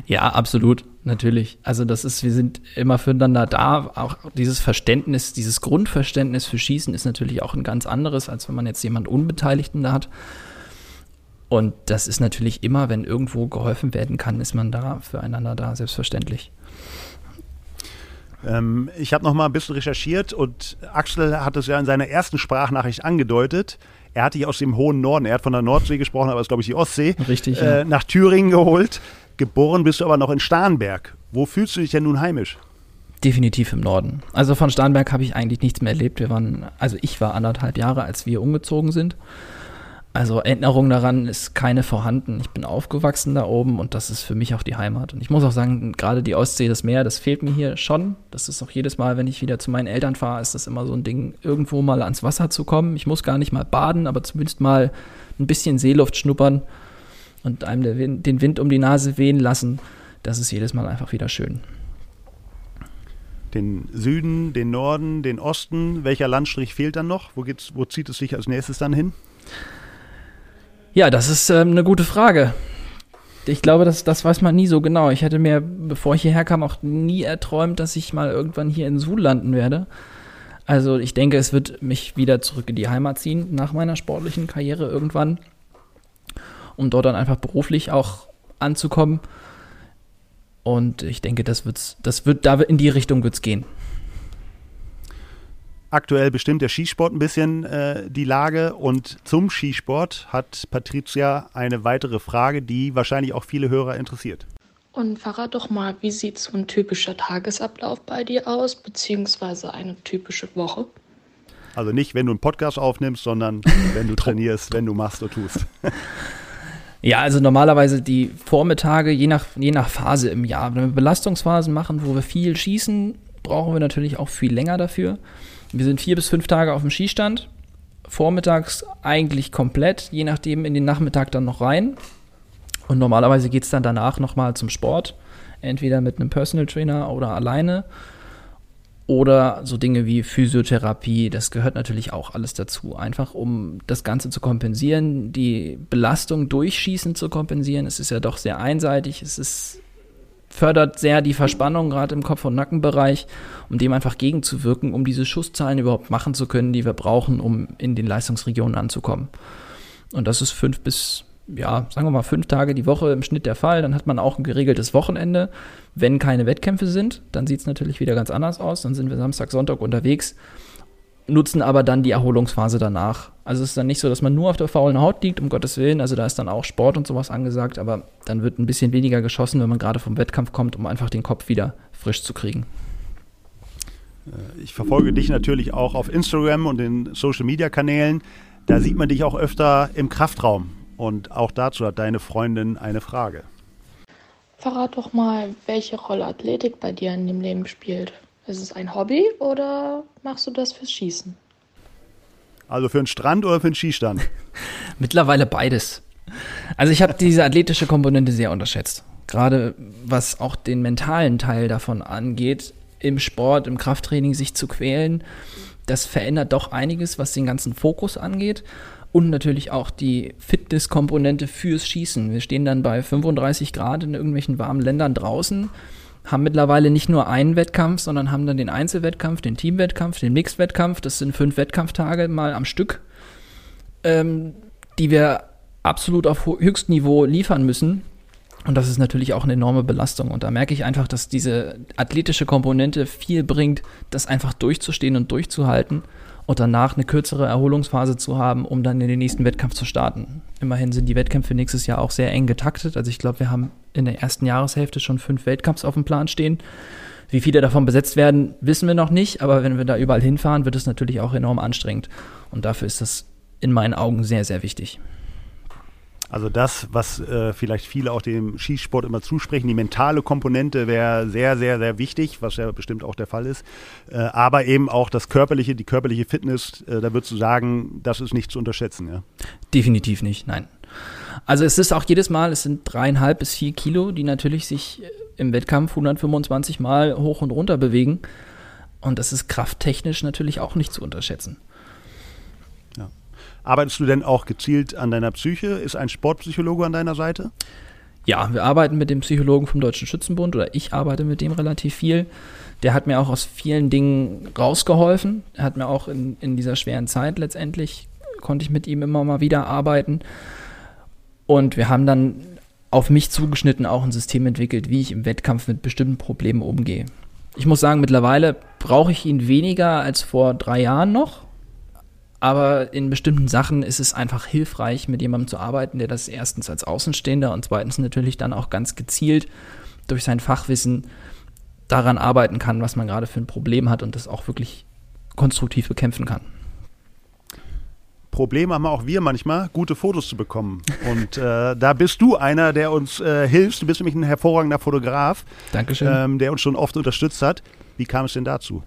Ja, absolut, natürlich. Also das ist, wir sind immer füreinander da. Auch dieses Verständnis, dieses Grundverständnis für Schießen ist natürlich auch ein ganz anderes, als wenn man jetzt jemand Unbeteiligten da hat. Und das ist natürlich immer, wenn irgendwo geholfen werden kann, ist man da füreinander da, selbstverständlich. Ähm, ich habe noch mal ein bisschen recherchiert und Axel hat es ja in seiner ersten Sprachnachricht angedeutet. Er hat dich aus dem hohen Norden, er hat von der Nordsee gesprochen, aber es ist, glaube ich, die Ostsee, Richtig, äh, ja. nach Thüringen geholt. Geboren bist du aber noch in Starnberg. Wo fühlst du dich denn nun heimisch? Definitiv im Norden. Also von Starnberg habe ich eigentlich nichts mehr erlebt. Wir waren, also ich war anderthalb Jahre, als wir umgezogen sind. Also Erinnerung daran ist keine vorhanden. Ich bin aufgewachsen da oben und das ist für mich auch die Heimat. Und ich muss auch sagen, gerade die Ostsee, das Meer, das fehlt mir hier schon. Das ist auch jedes Mal, wenn ich wieder zu meinen Eltern fahre, ist das immer so ein Ding, irgendwo mal ans Wasser zu kommen. Ich muss gar nicht mal baden, aber zumindest mal ein bisschen Seeluft schnuppern und einem Wind, den Wind um die Nase wehen lassen. Das ist jedes Mal einfach wieder schön. Den Süden, den Norden, den Osten, welcher Landstrich fehlt dann noch? Wo, wo zieht es sich als nächstes dann hin? Ja, das ist ähm, eine gute Frage. Ich glaube, das, das weiß man nie so genau. Ich hätte mir, bevor ich hierher kam, auch nie erträumt, dass ich mal irgendwann hier in Suhl landen werde. Also ich denke, es wird mich wieder zurück in die Heimat ziehen nach meiner sportlichen Karriere irgendwann, um dort dann einfach beruflich auch anzukommen. Und ich denke, das wird's, das wird, da in die Richtung wird's gehen. Aktuell bestimmt der Skisport ein bisschen äh, die Lage und zum Skisport hat Patricia eine weitere Frage, die wahrscheinlich auch viele Hörer interessiert. Und verrat doch mal, wie sieht so ein typischer Tagesablauf bei dir aus, beziehungsweise eine typische Woche? Also nicht, wenn du einen Podcast aufnimmst, sondern wenn du trainierst, wenn du machst oder tust. Ja, also normalerweise die Vormittage, je nach, je nach Phase im Jahr. Wenn wir Belastungsphasen machen, wo wir viel schießen, brauchen wir natürlich auch viel länger dafür. Wir sind vier bis fünf Tage auf dem Skistand. Vormittags eigentlich komplett, je nachdem in den Nachmittag dann noch rein. Und normalerweise geht es dann danach nochmal zum Sport. Entweder mit einem Personal Trainer oder alleine. Oder so Dinge wie Physiotherapie, das gehört natürlich auch alles dazu. Einfach um das Ganze zu kompensieren, die Belastung durchschießen zu kompensieren. Es ist ja doch sehr einseitig. Es ist fördert sehr die Verspannung, gerade im Kopf- und Nackenbereich, um dem einfach gegenzuwirken, um diese Schusszahlen überhaupt machen zu können, die wir brauchen, um in den Leistungsregionen anzukommen. Und das ist fünf bis, ja, sagen wir mal, fünf Tage die Woche im Schnitt der Fall. Dann hat man auch ein geregeltes Wochenende. Wenn keine Wettkämpfe sind, dann sieht es natürlich wieder ganz anders aus. Dann sind wir Samstag, Sonntag unterwegs nutzen aber dann die Erholungsphase danach. Also es ist dann nicht so, dass man nur auf der faulen Haut liegt, um Gottes Willen. Also da ist dann auch Sport und sowas angesagt, aber dann wird ein bisschen weniger geschossen, wenn man gerade vom Wettkampf kommt, um einfach den Kopf wieder frisch zu kriegen. Äh, ich verfolge dich natürlich auch auf Instagram und den Social Media Kanälen. Da sieht man dich auch öfter im Kraftraum. Und auch dazu hat deine Freundin eine Frage. Verrat doch mal, welche Rolle Athletik bei dir in dem Leben spielt. Ist es ein Hobby oder machst du das fürs Schießen? Also für einen Strand oder für einen Skistand? Mittlerweile beides. Also ich habe diese athletische Komponente sehr unterschätzt. Gerade was auch den mentalen Teil davon angeht, im Sport, im Krafttraining sich zu quälen, das verändert doch einiges, was den ganzen Fokus angeht. Und natürlich auch die Fitness-Komponente fürs Schießen. Wir stehen dann bei 35 Grad in irgendwelchen warmen Ländern draußen, haben mittlerweile nicht nur einen Wettkampf, sondern haben dann den Einzelwettkampf, den Teamwettkampf, den Mixed-Wettkampf. Das sind fünf Wettkampftage mal am Stück, ähm, die wir absolut auf höchstem Niveau liefern müssen. Und das ist natürlich auch eine enorme Belastung. Und da merke ich einfach, dass diese athletische Komponente viel bringt, das einfach durchzustehen und durchzuhalten und danach eine kürzere Erholungsphase zu haben, um dann in den nächsten Wettkampf zu starten. Immerhin sind die Wettkämpfe nächstes Jahr auch sehr eng getaktet. Also ich glaube, wir haben in der ersten Jahreshälfte schon fünf Wettkampfs auf dem Plan stehen. Wie viele davon besetzt werden, wissen wir noch nicht, aber wenn wir da überall hinfahren, wird es natürlich auch enorm anstrengend. Und dafür ist das in meinen Augen sehr, sehr wichtig. Also das, was äh, vielleicht viele auch dem Skisport immer zusprechen, die mentale Komponente wäre sehr, sehr, sehr wichtig, was ja bestimmt auch der Fall ist. Äh, aber eben auch das körperliche, die körperliche Fitness, äh, da würdest du sagen, das ist nicht zu unterschätzen, ja? Definitiv nicht, nein. Also es ist auch jedes Mal, es sind dreieinhalb bis vier Kilo, die natürlich sich im Wettkampf 125 Mal hoch und runter bewegen. Und das ist krafttechnisch natürlich auch nicht zu unterschätzen. Arbeitest du denn auch gezielt an deiner Psyche? Ist ein Sportpsychologe an deiner Seite? Ja, wir arbeiten mit dem Psychologen vom Deutschen Schützenbund oder ich arbeite mit dem relativ viel. Der hat mir auch aus vielen Dingen rausgeholfen. Er hat mir auch in, in dieser schweren Zeit letztendlich, konnte ich mit ihm immer mal wieder arbeiten. Und wir haben dann auf mich zugeschnitten auch ein System entwickelt, wie ich im Wettkampf mit bestimmten Problemen umgehe. Ich muss sagen, mittlerweile brauche ich ihn weniger als vor drei Jahren noch. Aber in bestimmten Sachen ist es einfach hilfreich, mit jemandem zu arbeiten, der das erstens als Außenstehender und zweitens natürlich dann auch ganz gezielt durch sein Fachwissen daran arbeiten kann, was man gerade für ein Problem hat und das auch wirklich konstruktiv bekämpfen kann. Problem haben auch wir manchmal, gute Fotos zu bekommen. Und äh, da bist du einer, der uns äh, hilft. Du bist nämlich ein hervorragender Fotograf, Dankeschön. Ähm, der uns schon oft unterstützt hat. Wie kam es denn dazu?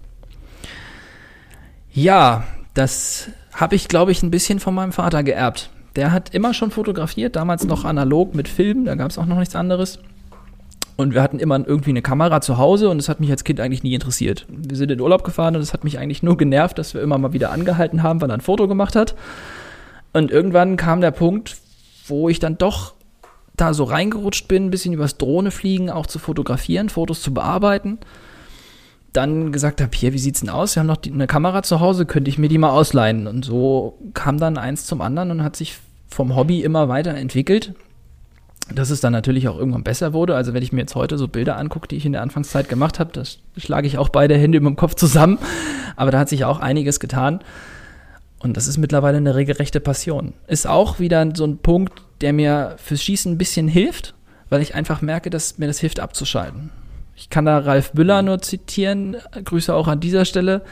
Ja, das habe ich, glaube ich, ein bisschen von meinem Vater geerbt. Der hat immer schon fotografiert, damals noch analog mit Film, da gab es auch noch nichts anderes. Und wir hatten immer irgendwie eine Kamera zu Hause und das hat mich als Kind eigentlich nie interessiert. Wir sind in Urlaub gefahren und es hat mich eigentlich nur genervt, dass wir immer mal wieder angehalten haben, weil er ein Foto gemacht hat. Und irgendwann kam der Punkt, wo ich dann doch da so reingerutscht bin, ein bisschen übers Drohne fliegen, auch zu fotografieren, Fotos zu bearbeiten dann gesagt habe, hier, wie sieht's denn aus? Wir haben noch die, eine Kamera zu Hause, könnte ich mir die mal ausleihen? Und so kam dann eins zum anderen und hat sich vom Hobby immer weiter entwickelt. Dass es dann natürlich auch irgendwann besser wurde. Also wenn ich mir jetzt heute so Bilder angucke, die ich in der Anfangszeit gemacht habe, das schlage ich auch beide Hände über dem Kopf zusammen. Aber da hat sich auch einiges getan. Und das ist mittlerweile eine regelrechte Passion. Ist auch wieder so ein Punkt, der mir fürs Schießen ein bisschen hilft, weil ich einfach merke, dass mir das hilft abzuschalten. Ich kann da Ralf Müller nur zitieren. Grüße auch an dieser Stelle.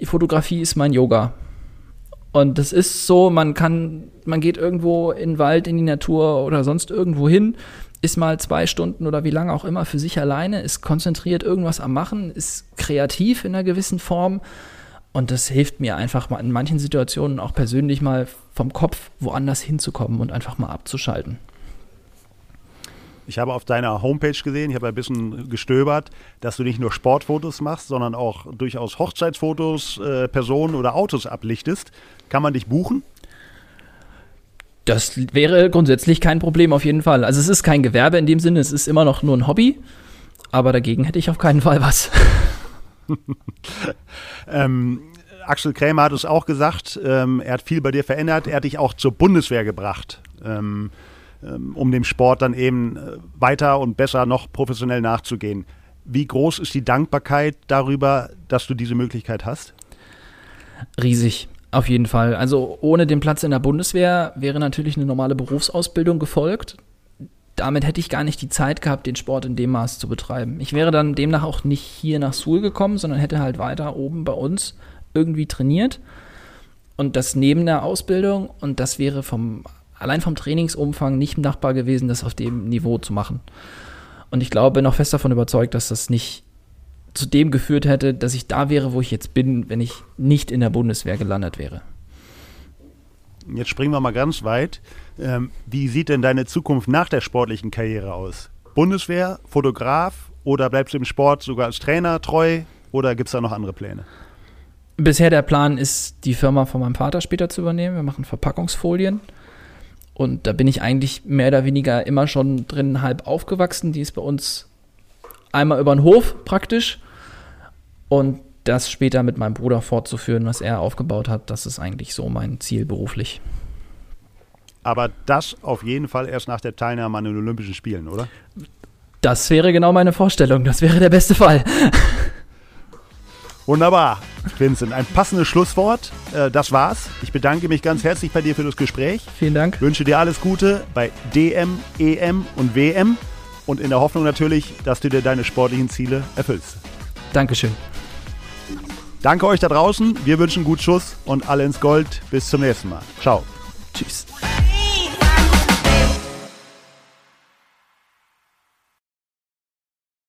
Die Fotografie ist mein Yoga. Und das ist so, man kann, man geht irgendwo in den Wald, in die Natur oder sonst irgendwo hin, ist mal zwei Stunden oder wie lange auch immer für sich alleine, ist konzentriert irgendwas am Machen, ist kreativ in einer gewissen Form. Und das hilft mir einfach mal in manchen Situationen auch persönlich mal vom Kopf woanders hinzukommen und einfach mal abzuschalten. Ich habe auf deiner Homepage gesehen, ich habe ein bisschen gestöbert, dass du nicht nur Sportfotos machst, sondern auch durchaus Hochzeitsfotos, äh, Personen oder Autos ablichtest. Kann man dich buchen? Das wäre grundsätzlich kein Problem auf jeden Fall. Also es ist kein Gewerbe in dem Sinne, es ist immer noch nur ein Hobby, aber dagegen hätte ich auf keinen Fall was. ähm, Axel Krämer hat es auch gesagt, ähm, er hat viel bei dir verändert, er hat dich auch zur Bundeswehr gebracht. Ähm, um dem Sport dann eben äh, weiter und besser noch professionell nachzugehen. Wie groß ist die Dankbarkeit darüber, dass du diese Möglichkeit hast? Riesig, auf jeden Fall. Also ohne den Platz in der Bundeswehr wäre natürlich eine normale Berufsausbildung gefolgt. Damit hätte ich gar nicht die Zeit gehabt, den Sport in dem Maß zu betreiben. Ich wäre dann demnach auch nicht hier nach Suhl gekommen, sondern hätte halt weiter oben bei uns irgendwie trainiert. Und das neben der Ausbildung. Und das wäre vom allein vom Trainingsumfang nicht machbar gewesen, das auf dem Niveau zu machen. Und ich glaube, bin auch fest davon überzeugt, dass das nicht zu dem geführt hätte, dass ich da wäre, wo ich jetzt bin, wenn ich nicht in der Bundeswehr gelandet wäre. Jetzt springen wir mal ganz weit. Ähm, wie sieht denn deine Zukunft nach der sportlichen Karriere aus? Bundeswehr, Fotograf oder bleibst du im Sport sogar als Trainer treu oder gibt es da noch andere Pläne? Bisher der Plan ist, die Firma von meinem Vater später zu übernehmen. Wir machen Verpackungsfolien. Und da bin ich eigentlich mehr oder weniger immer schon drin halb aufgewachsen. Die ist bei uns einmal über den Hof praktisch. Und das später mit meinem Bruder fortzuführen, was er aufgebaut hat, das ist eigentlich so mein Ziel beruflich. Aber das auf jeden Fall erst nach der Teilnahme an den Olympischen Spielen, oder? Das wäre genau meine Vorstellung. Das wäre der beste Fall. Wunderbar, Vincent. Ein passendes Schlusswort. Äh, das war's. Ich bedanke mich ganz herzlich bei dir für das Gespräch. Vielen Dank. Wünsche dir alles Gute bei DM, EM und WM und in der Hoffnung natürlich, dass du dir deine sportlichen Ziele erfüllst. Dankeschön. Danke euch da draußen. Wir wünschen gut Schuss und alle ins Gold. Bis zum nächsten Mal. Ciao. Tschüss.